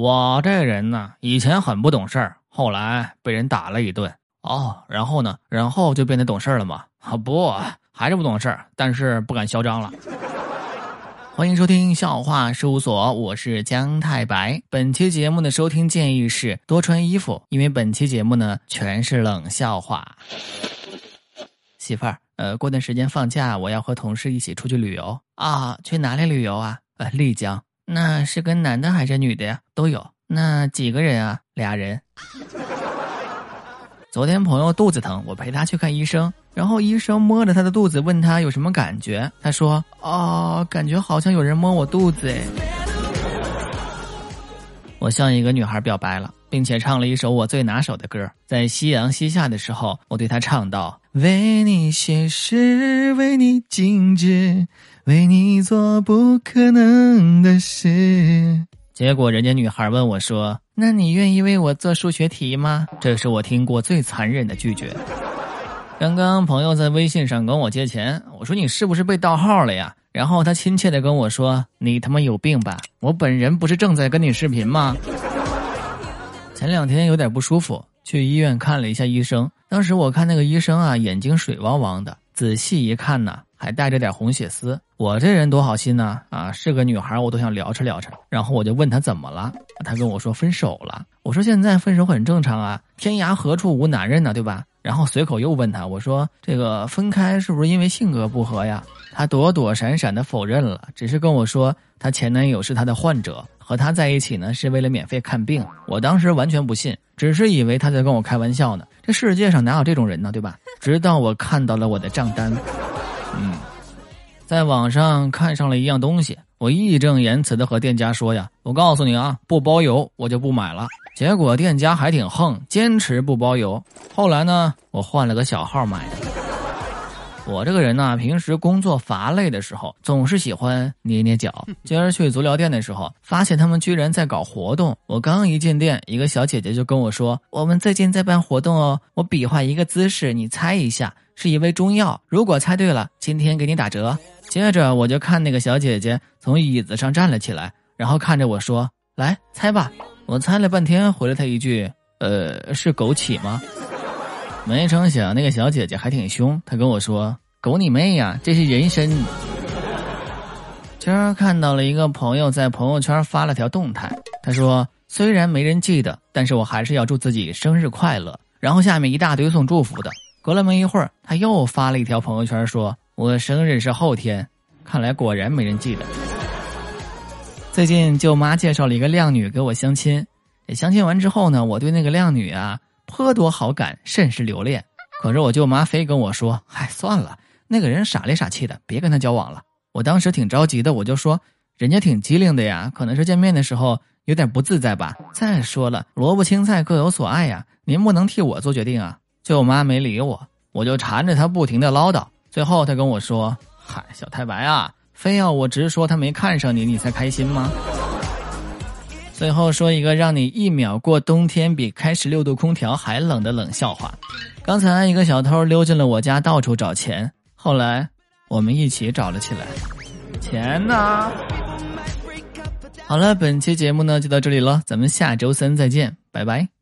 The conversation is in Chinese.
我这人呢，以前很不懂事儿，后来被人打了一顿。哦，然后呢？然后就变得懂事了吗？啊，不，还是不懂事儿，但是不敢嚣张了。欢迎收听笑话事务所，我是姜太白。本期节目的收听建议是多穿衣服，因为本期节目呢全是冷笑话。媳妇儿，呃，过段时间放假，我要和同事一起出去旅游啊。去哪里旅游啊？呃，丽江。那是跟男的还是女的呀？都有。那几个人啊？俩人。昨天朋友肚子疼，我陪他去看医生。然后医生摸着他的肚子，问他有什么感觉。他说：“哦，感觉好像有人摸我肚子。”哎，我向一个女孩表白了，并且唱了一首我最拿手的歌。在夕阳西下的时候，我对她唱道：“为你写诗，为你静止，为你做不可能的事。”结果人家女孩问我说：“那你愿意为我做数学题吗？”这是我听过最残忍的拒绝。刚刚朋友在微信上跟我借钱，我说你是不是被盗号了呀？然后他亲切的跟我说：“你他妈有病吧？我本人不是正在跟你视频吗？”前两天有点不舒服，去医院看了一下医生。当时我看那个医生啊，眼睛水汪汪的，仔细一看呢，还带着点红血丝。我这人多好心呢，啊，是个女孩我都想聊扯聊扯。然后我就问他怎么了，他跟我说分手了。我说现在分手很正常啊，天涯何处无男人呢，对吧？然后随口又问他，我说：“这个分开是不是因为性格不合呀？”他躲躲闪闪的否认了，只是跟我说她前男友是她的患者，和她在一起呢是为了免费看病。我当时完全不信，只是以为她在跟我开玩笑呢。这世界上哪有这种人呢，对吧？直到我看到了我的账单，嗯，在网上看上了一样东西，我义正言辞的和店家说呀：“我告诉你啊，不包邮，我就不买了。”结果店家还挺横，坚持不包邮。后来呢，我换了个小号买的。我这个人呢，平时工作乏累的时候，总是喜欢捏捏脚。今儿去足疗店的时候，发现他们居然在搞活动。我刚一进店，一个小姐姐就跟我说：“我们最近在办活动哦。”我比划一个姿势，你猜一下，是一味中药。如果猜对了，今天给你打折。接着我就看那个小姐姐从椅子上站了起来，然后看着我说：“来猜吧。”我猜了半天，回了她一句：“呃，是枸杞吗？” 没成想，那个小姐姐还挺凶，她跟我说：“狗你妹呀，这是人参。”今儿看到了一个朋友在朋友圈发了条动态，他说：“虽然没人记得，但是我还是要祝自己生日快乐。”然后下面一大堆送祝福的。隔了没一会儿，他又发了一条朋友圈，说：“我生日是后天。”看来果然没人记得。最近舅妈介绍了一个靓女给我相亲，相亲完之后呢，我对那个靓女啊颇多好感，甚是留恋。可是我舅妈非跟我说：“嗨，算了，那个人傻里傻气的，别跟他交往了。”我当时挺着急的，我就说：“人家挺机灵的呀，可能是见面的时候有点不自在吧。再说了，萝卜青菜各有所爱呀，您不能替我做决定啊。”舅妈没理我，我就缠着她不停的唠叨。最后她跟我说：“嗨，小太白啊。”非要我直说他没看上你，你才开心吗？最后说一个让你一秒过冬天比开十六度空调还冷的冷笑话。刚才一个小偷溜进了我家，到处找钱。后来我们一起找了起来。钱呢？好了，本期节目呢就到这里了，咱们下周三再见，拜拜。